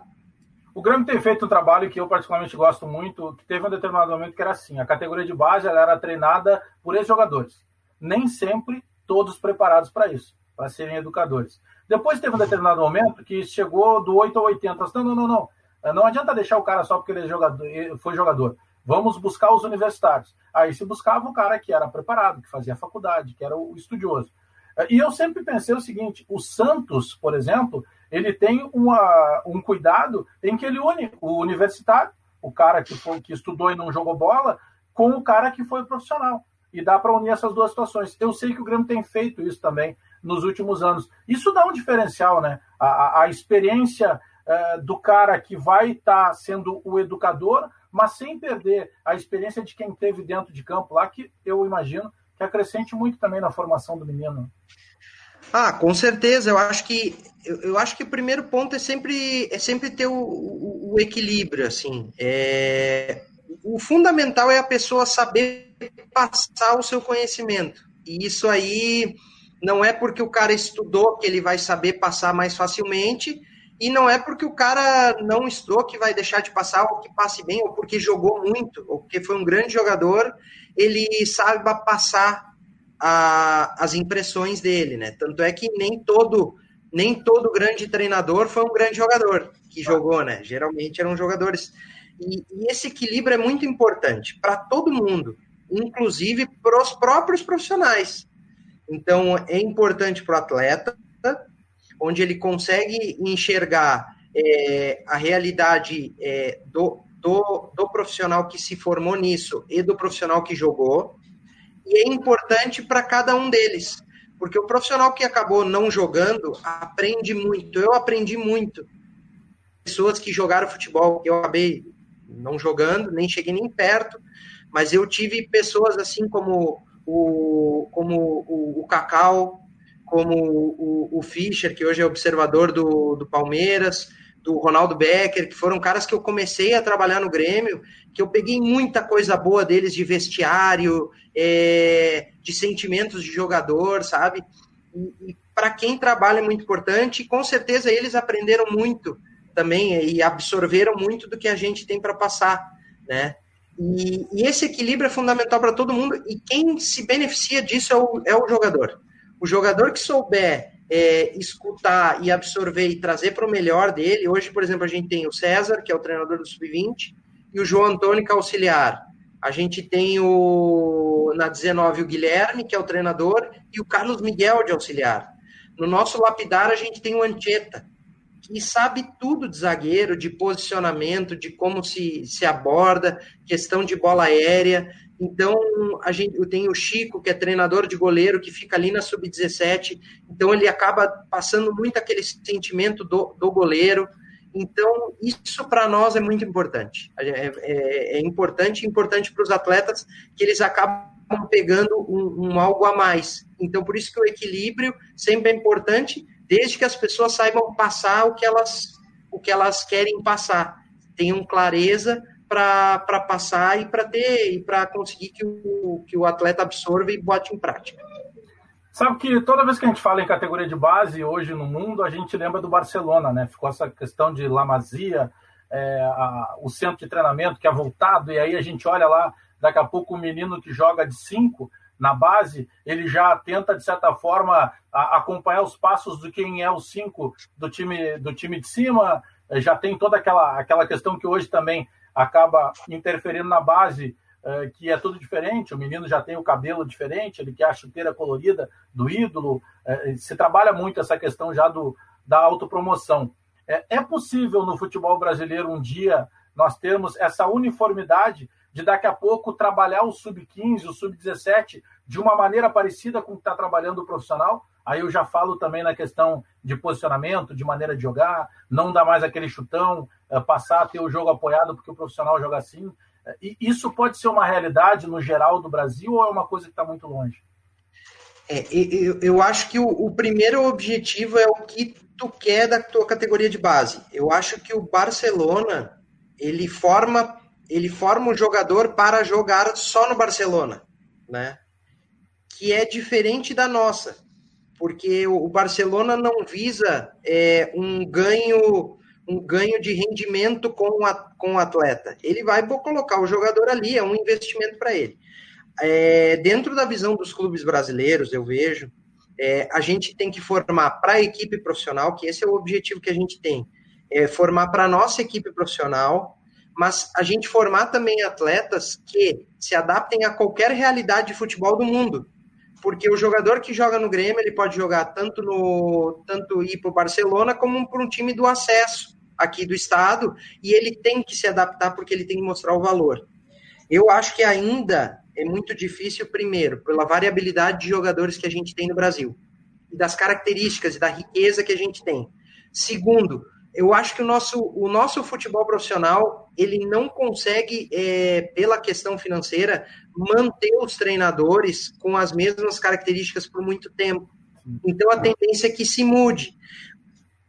O Grêmio tem feito um trabalho que eu particularmente gosto muito, que teve um determinado momento que era assim, a categoria de base era treinada por ex-jogadores. Nem sempre todos preparados para isso, para serem educadores. Depois teve um determinado momento que chegou do 8 ao 80. Não, não, não, não. Não adianta deixar o cara só porque ele é jogador, foi jogador. Vamos buscar os universitários. Aí se buscava o cara que era preparado, que fazia faculdade, que era o estudioso. E eu sempre pensei o seguinte: o Santos, por exemplo, ele tem uma, um cuidado em que ele une o universitário, o cara que, foi, que estudou e não jogou bola, com o cara que foi profissional. E dá para unir essas duas situações. Eu sei que o Grêmio tem feito isso também nos últimos anos. Isso dá um diferencial, né? A, a experiência uh, do cara que vai estar tá sendo o educador, mas sem perder a experiência de quem teve dentro de campo lá, que eu imagino que acrescente muito também na formação do menino. Ah, com certeza. Eu acho que eu, acho que o primeiro ponto é sempre é sempre ter o, o, o equilíbrio, assim. É, o fundamental é a pessoa saber passar o seu conhecimento. E isso aí não é porque o cara estudou que ele vai saber passar mais facilmente, e não é porque o cara não estudou que vai deixar de passar, ou que passe bem, ou porque jogou muito, ou porque foi um grande jogador, ele saiba passar a, as impressões dele, né? Tanto é que nem todo nem todo grande treinador foi um grande jogador que jogou, né? Geralmente eram jogadores. E, e esse equilíbrio é muito importante para todo mundo, inclusive para os próprios profissionais. Então, é importante para o atleta, onde ele consegue enxergar é, a realidade é, do, do, do profissional que se formou nisso e do profissional que jogou, e é importante para cada um deles, porque o profissional que acabou não jogando aprende muito. Eu aprendi muito. Pessoas que jogaram futebol, eu acabei não jogando, nem cheguei nem perto, mas eu tive pessoas assim como o, como o, o Cacau, como o, o Fischer, que hoje é observador do, do Palmeiras, do Ronaldo Becker, que foram caras que eu comecei a trabalhar no Grêmio, que eu peguei muita coisa boa deles de vestiário, é, de sentimentos de jogador, sabe? E, e para quem trabalha é muito importante, e com certeza eles aprenderam muito também e absorveram muito do que a gente tem para passar, né? E, e, esse equilíbrio é fundamental para todo mundo, e quem se beneficia disso é o, é o jogador. O jogador que souber é, escutar e absorver e trazer para o melhor dele. Hoje, por exemplo, a gente tem o César, que é o treinador do Sub-20, e o João Antônio, que é auxiliar. A gente tem o na 19 o Guilherme, que é o treinador, e o Carlos Miguel de auxiliar. No nosso lapidar, a gente tem o Ancheta, que sabe tudo de zagueiro, de posicionamento, de como se, se aborda, questão de bola aérea. Então, a gente, eu tenho o Chico, que é treinador de goleiro, que fica ali na sub-17. Então, ele acaba passando muito aquele sentimento do, do goleiro. Então, isso para nós é muito importante. É, é, é importante importante para os atletas que eles acabam pegando um, um, algo a mais. Então, por isso que o equilíbrio sempre é importante, desde que as pessoas saibam passar o que elas, o que elas querem passar. Tenham clareza para passar e para ter e para conseguir que o, que o atleta absorva e bote em prática. Sabe que toda vez que a gente fala em categoria de base hoje no mundo, a gente lembra do Barcelona, né? Ficou essa questão de La Masia, é, a, o centro de treinamento que é voltado, e aí a gente olha lá, daqui a pouco o menino que joga de cinco na base, ele já tenta, de certa forma, a, acompanhar os passos do quem é o cinco do time, do time de cima, já tem toda aquela, aquela questão que hoje também acaba interferindo na base, uh, que é tudo diferente. O menino já tem o cabelo diferente, ele quer a chuteira colorida do ídolo. Uh, se trabalha muito essa questão já do, da autopromoção. É, é possível no futebol brasileiro um dia nós termos essa uniformidade de daqui a pouco trabalhar o sub-15, o sub-17 de uma maneira parecida com o que está trabalhando o profissional? Aí eu já falo também na questão de posicionamento, de maneira de jogar, não dar mais aquele chutão, eh, passar a ter o jogo apoiado porque o profissional joga assim. Eh, e isso pode ser uma realidade no geral do Brasil ou é uma coisa que está muito longe? É, eu, eu, acho que o, o, primeiro objetivo é o que tu quer da tua categoria de base. Eu acho que o Barcelona ele forma ele forma um jogador para jogar só no Barcelona, né? Que é diferente da nossa porque o Barcelona não visa é, um ganho um ganho de rendimento com, a, com o atleta. Ele vai colocar o jogador ali, é um investimento para ele. É, dentro da visão dos clubes brasileiros, eu vejo, é, a gente tem que formar para a equipe profissional, que esse é o objetivo que a gente tem, é formar para a nossa equipe profissional, mas a gente formar também atletas que se adaptem a qualquer realidade de futebol do mundo. Porque o jogador que joga no Grêmio, ele pode jogar tanto no tanto ir para o Barcelona como para um time do acesso aqui do estado, e ele tem que se adaptar porque ele tem que mostrar o valor. Eu acho que ainda é muito difícil, primeiro, pela variabilidade de jogadores que a gente tem no Brasil, e das características e da riqueza que a gente tem. Segundo, eu acho que o nosso, o nosso futebol profissional ele não consegue, é, pela questão financeira, manter os treinadores com as mesmas características por muito tempo. Então a tendência é que se mude.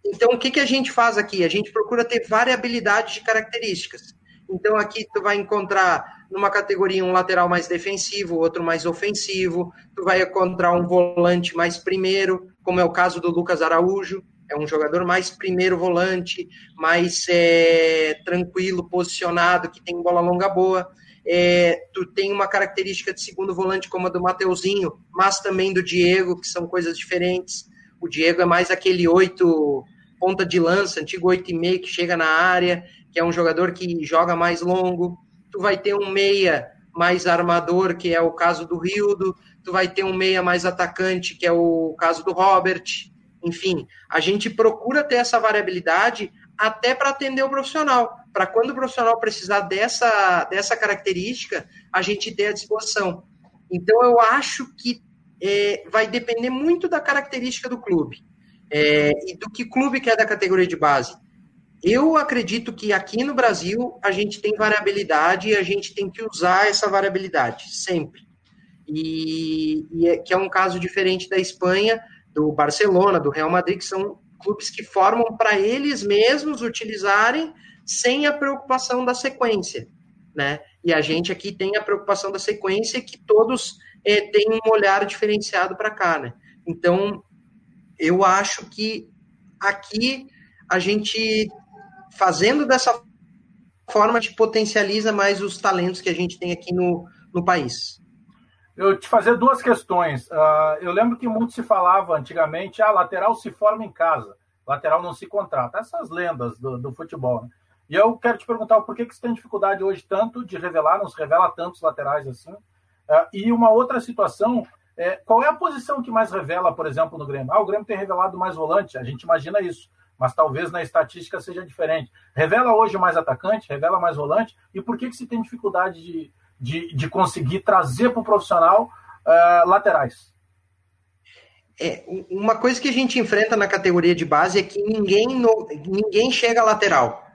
Então o que, que a gente faz aqui? A gente procura ter variabilidade de características. Então aqui tu vai encontrar numa categoria um lateral mais defensivo, outro mais ofensivo, tu vai encontrar um volante mais primeiro, como é o caso do Lucas Araújo, é um jogador mais primeiro volante, mais é, tranquilo, posicionado, que tem bola longa boa. É, tu tem uma característica de segundo volante como a do Mateuzinho, mas também do Diego, que são coisas diferentes. O Diego é mais aquele oito ponta de lança, antigo oito e meio que chega na área, que é um jogador que joga mais longo. Tu vai ter um meia mais armador, que é o caso do Rildo. Tu vai ter um meia mais atacante, que é o caso do Robert. Enfim, a gente procura ter essa variabilidade até para atender o profissional, para quando o profissional precisar dessa, dessa característica, a gente ter à disposição. Então, eu acho que é, vai depender muito da característica do clube é, e do que clube que é da categoria de base. Eu acredito que aqui no Brasil a gente tem variabilidade e a gente tem que usar essa variabilidade sempre. E, e é, que é um caso diferente da Espanha, do Barcelona, do Real Madrid, que são clubes que formam para eles mesmos utilizarem sem a preocupação da sequência, né? E a gente aqui tem a preocupação da sequência que todos é, têm um olhar diferenciado para cá, né? Então, eu acho que aqui a gente fazendo dessa forma, gente potencializa mais os talentos que a gente tem aqui no, no país eu te fazer duas questões. Uh, eu lembro que muito se falava antigamente, a ah, lateral se forma em casa, lateral não se contrata. Essas lendas do, do futebol. Né? E eu quero te perguntar por que, que você tem dificuldade hoje tanto de revelar, não se revela tantos laterais assim. Uh, e uma outra situação, é, qual é a posição que mais revela, por exemplo, no Grêmio? Ah, o Grêmio tem revelado mais volante, a gente imagina isso, mas talvez na estatística seja diferente. Revela hoje mais atacante, revela mais volante, e por que, que se tem dificuldade de, de, de conseguir trazer para o profissional uh, laterais. É, uma coisa que a gente enfrenta na categoria de base é que ninguém, no, ninguém chega lateral.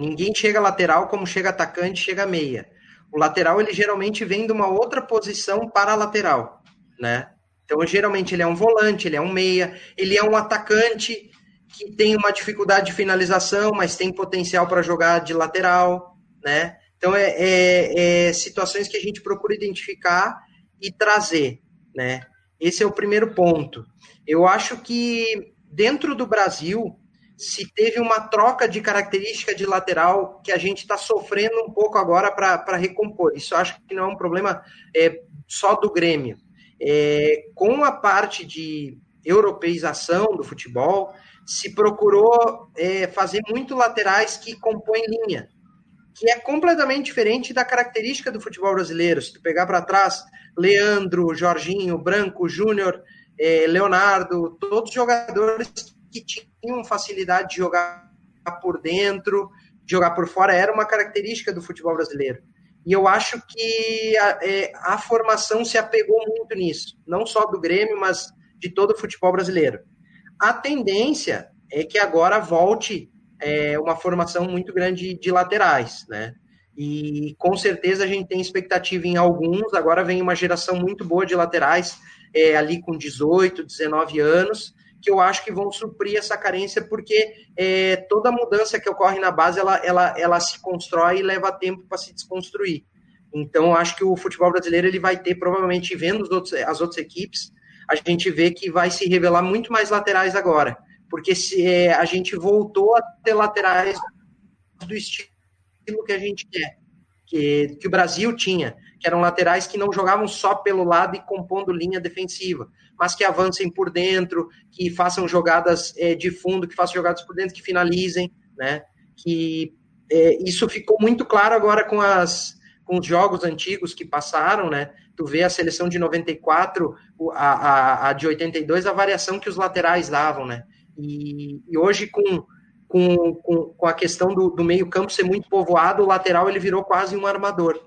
Ninguém chega lateral como chega atacante, chega meia. O lateral, ele geralmente vem de uma outra posição para a lateral, né? Então, geralmente, ele é um volante, ele é um meia, ele é um atacante que tem uma dificuldade de finalização, mas tem potencial para jogar de lateral, né? Então, é, é, é, situações que a gente procura identificar e trazer, né? Esse é o primeiro ponto. Eu acho que dentro do Brasil se teve uma troca de característica de lateral que a gente está sofrendo um pouco agora para recompor. Isso acho que não é um problema é, só do Grêmio. É, com a parte de europeização do futebol, se procurou é, fazer muito laterais que compõem linha que é completamente diferente da característica do futebol brasileiro. Se tu pegar para trás, Leandro, Jorginho, Branco, Júnior, eh, Leonardo, todos jogadores que tinham facilidade de jogar por dentro, de jogar por fora, era uma característica do futebol brasileiro. E eu acho que a, é, a formação se apegou muito nisso, não só do Grêmio, mas de todo o futebol brasileiro. A tendência é que agora volte é, uma formação muito grande de laterais, né? E com certeza a gente tem expectativa em alguns. Agora vem uma geração muito boa de laterais, é, ali com 18, 19 anos, que eu acho que vão suprir essa carência, porque é, toda mudança que ocorre na base ela, ela, ela se constrói e leva tempo para se desconstruir. Então, acho que o futebol brasileiro ele vai ter, provavelmente, vendo outros, as outras equipes, a gente vê que vai se revelar muito mais laterais agora porque se é, a gente voltou a ter laterais do estilo que a gente quer, que, que o Brasil tinha, que eram laterais que não jogavam só pelo lado e compondo linha defensiva, mas que avancem por dentro, que façam jogadas é, de fundo, que façam jogadas por dentro, que finalizem, né? Que é, isso ficou muito claro agora com, as, com os jogos antigos que passaram, né? Tu vê a seleção de 94, a, a, a de 82, a variação que os laterais davam, né? E, e hoje, com, com, com, a questão do, do meio-campo ser muito povoado, o lateral ele virou quase um armador.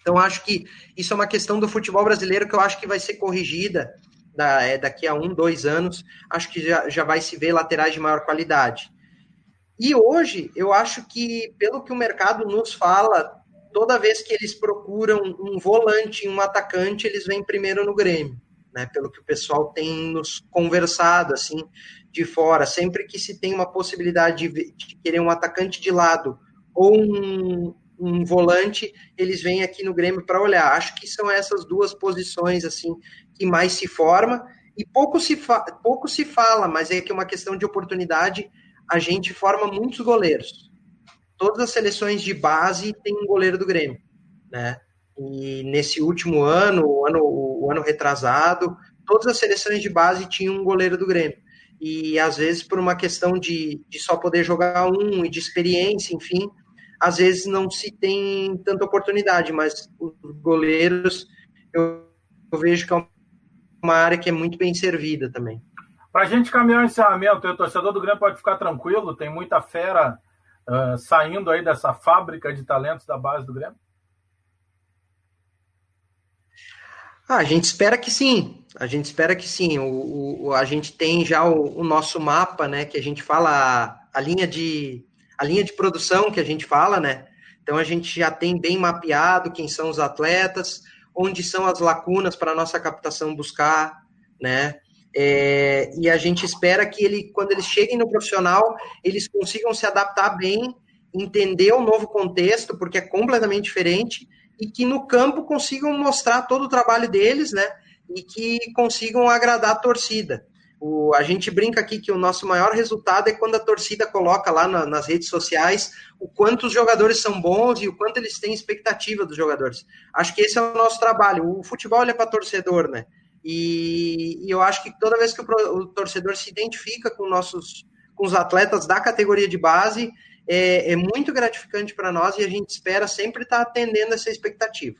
Então, acho que isso é uma questão do futebol brasileiro que eu acho que vai ser corrigida da, é, daqui a um, dois anos. Acho que já, já vai se ver laterais de maior qualidade. E hoje, eu acho que, pelo que o mercado nos fala, toda vez que eles procuram um volante, um atacante, eles vêm primeiro no Grêmio, né? Pelo que o pessoal tem nos conversado, assim, de fora. Sempre que se tem uma possibilidade de, de querer um atacante de lado ou um, um volante, eles vêm aqui no Grêmio para olhar. Acho que são essas duas posições, assim, que mais se forma. E pouco se, pouco se fala, mas é que é uma questão de oportunidade a gente forma muitos goleiros. Todas as seleções de base têm um goleiro do Grêmio, né? E nesse último ano, o ano, o ano retrasado, todas as seleções de base tinham um goleiro do Grêmio. E às vezes, por uma questão de, de só poder jogar um e de experiência, enfim, às vezes não se tem tanta oportunidade, mas os goleiros eu, eu vejo que é uma área que é muito bem servida também. Para a gente caminhar o encerramento, o torcedor do Grêmio pode ficar tranquilo, tem muita fera uh, saindo aí dessa fábrica de talentos da base do Grêmio? Ah, a gente espera que sim. A gente espera que sim. O, o a gente tem já o, o, nosso mapa, né? Que a gente fala a, a, linha de a linha de produção que a gente fala, né? Então a gente já tem bem mapeado quem são os atletas, onde são as lacunas para a nossa captação buscar, né? É, e a gente espera que ele, quando eles cheguem no profissional, eles consigam se adaptar bem, entender o novo contexto, porque é completamente diferente, e que no campo consigam mostrar todo o trabalho deles, né? E que consigam agradar a torcida. O, a gente brinca aqui que o nosso maior resultado é quando a torcida coloca lá na, nas redes sociais o quanto os jogadores são bons e o quanto eles têm expectativa dos jogadores. Acho que esse é o nosso trabalho. O futebol é para torcedor, né? E, e, eu acho que toda vez que o, o, torcedor se identifica com nossos com os atletas da categoria de base, é, é muito gratificante para nós e a gente espera sempre estar tá atendendo essa expectativa.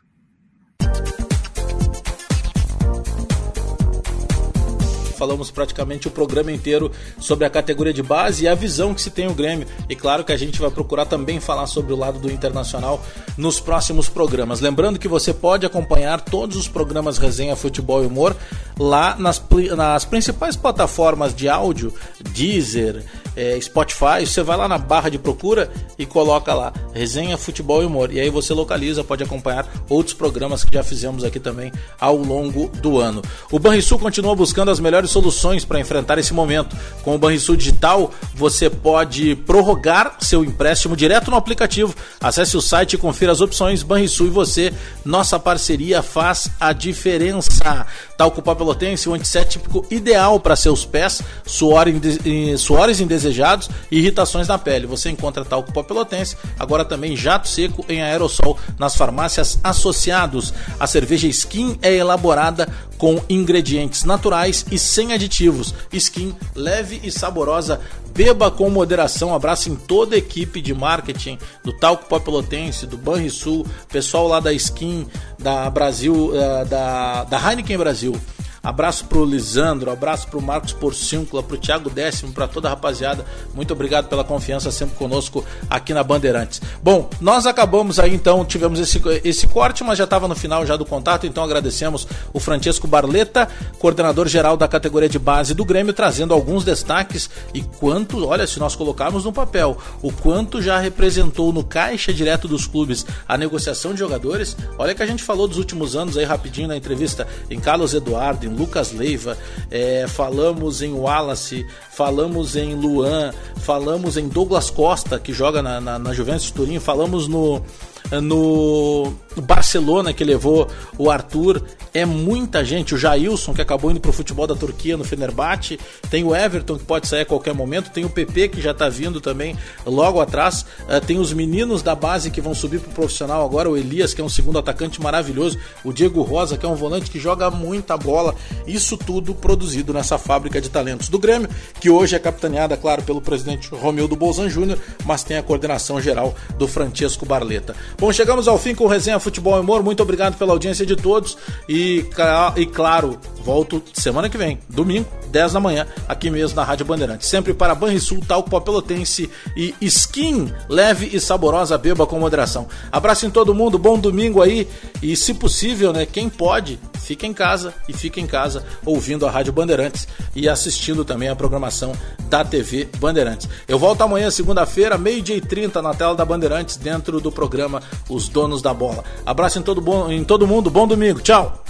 Falamos praticamente o programa inteiro sobre a categoria de base e a visão que se tem o Grêmio. E claro que a gente vai procurar também falar sobre o lado do internacional nos próximos programas. Lembrando que você pode acompanhar todos os programas Resenha Futebol e Humor lá nas, nas principais plataformas de áudio, Deezer, é, Spotify, você vai lá na barra de procura e coloca lá Resenha Futebol e Humor. E aí você localiza, pode acompanhar outros programas que já fizemos aqui também ao longo do ano. O Banrisul continua buscando as melhores soluções para enfrentar esse momento. Com o Banrisul Digital, você pode prorrogar seu empréstimo direto no aplicativo. Acesse o site e confira as opções Banrisul e você. Nossa parceria faz a diferença. Talco Papelotense, o antisséptico ideal para seus pés, suor inde suores indesejados e irritações na pele. Você encontra talco pó pelotense, agora também jato seco em aerossol nas farmácias associados. A cerveja Skin é elaborada com ingredientes naturais e sem aditivos. Skin leve e saborosa. Beba com moderação. Abraço em toda a equipe de marketing do Talco Pó Pelotense, do Banrisul, pessoal lá da Skin, da Brasil, eh, da, da Heineken Brasil. Abraço pro Lisandro, abraço pro Marcos Porciúncula, pro Thiago Décimo, para toda a rapaziada. Muito obrigado pela confiança sempre conosco aqui na Bandeirantes. Bom, nós acabamos aí então, tivemos esse, esse corte, mas já estava no final já do contato, então agradecemos o Francesco Barleta, coordenador geral da categoria de base do Grêmio, trazendo alguns destaques e quanto, olha, se nós colocarmos no papel, o quanto já representou no caixa direto dos clubes a negociação de jogadores. Olha que a gente falou dos últimos anos aí rapidinho na entrevista em Carlos Eduardo, em Lucas Leiva, é, falamos em Wallace, falamos em Luan, falamos em Douglas Costa, que joga na, na, na Juventus Turim, falamos no no Barcelona que levou o Arthur, é muita gente. O Jailson, que acabou indo pro futebol da Turquia no Fenerbahçe, tem o Everton, que pode sair a qualquer momento, tem o PP, que já tá vindo também logo atrás, uh, tem os meninos da base que vão subir pro profissional agora, o Elias, que é um segundo atacante maravilhoso, o Diego Rosa, que é um volante que joga muita bola. Isso tudo produzido nessa fábrica de talentos do Grêmio, que hoje é capitaneada, claro, pelo presidente Romildo Bolzan Júnior, mas tem a coordenação geral do Francesco Barleta. Bom, chegamos ao fim com Resenha Futebol e Humor. Muito obrigado pela audiência de todos e, e claro, volto semana que vem, domingo, 10 da manhã, aqui mesmo na Rádio Bandeirantes. Sempre para Banrisul, Talco Pelotense e Skin, leve e saborosa, beba com moderação. Abraço em todo mundo, bom domingo aí e, se possível, né, quem pode, fica em casa e fica em casa ouvindo a Rádio Bandeirantes e assistindo também a programação da TV Bandeirantes. Eu volto amanhã, segunda-feira, meio-dia e 30, na tela da Bandeirantes, dentro do programa Os Donos da Bola. Abraço em todo, bom, em todo mundo, bom domingo, tchau!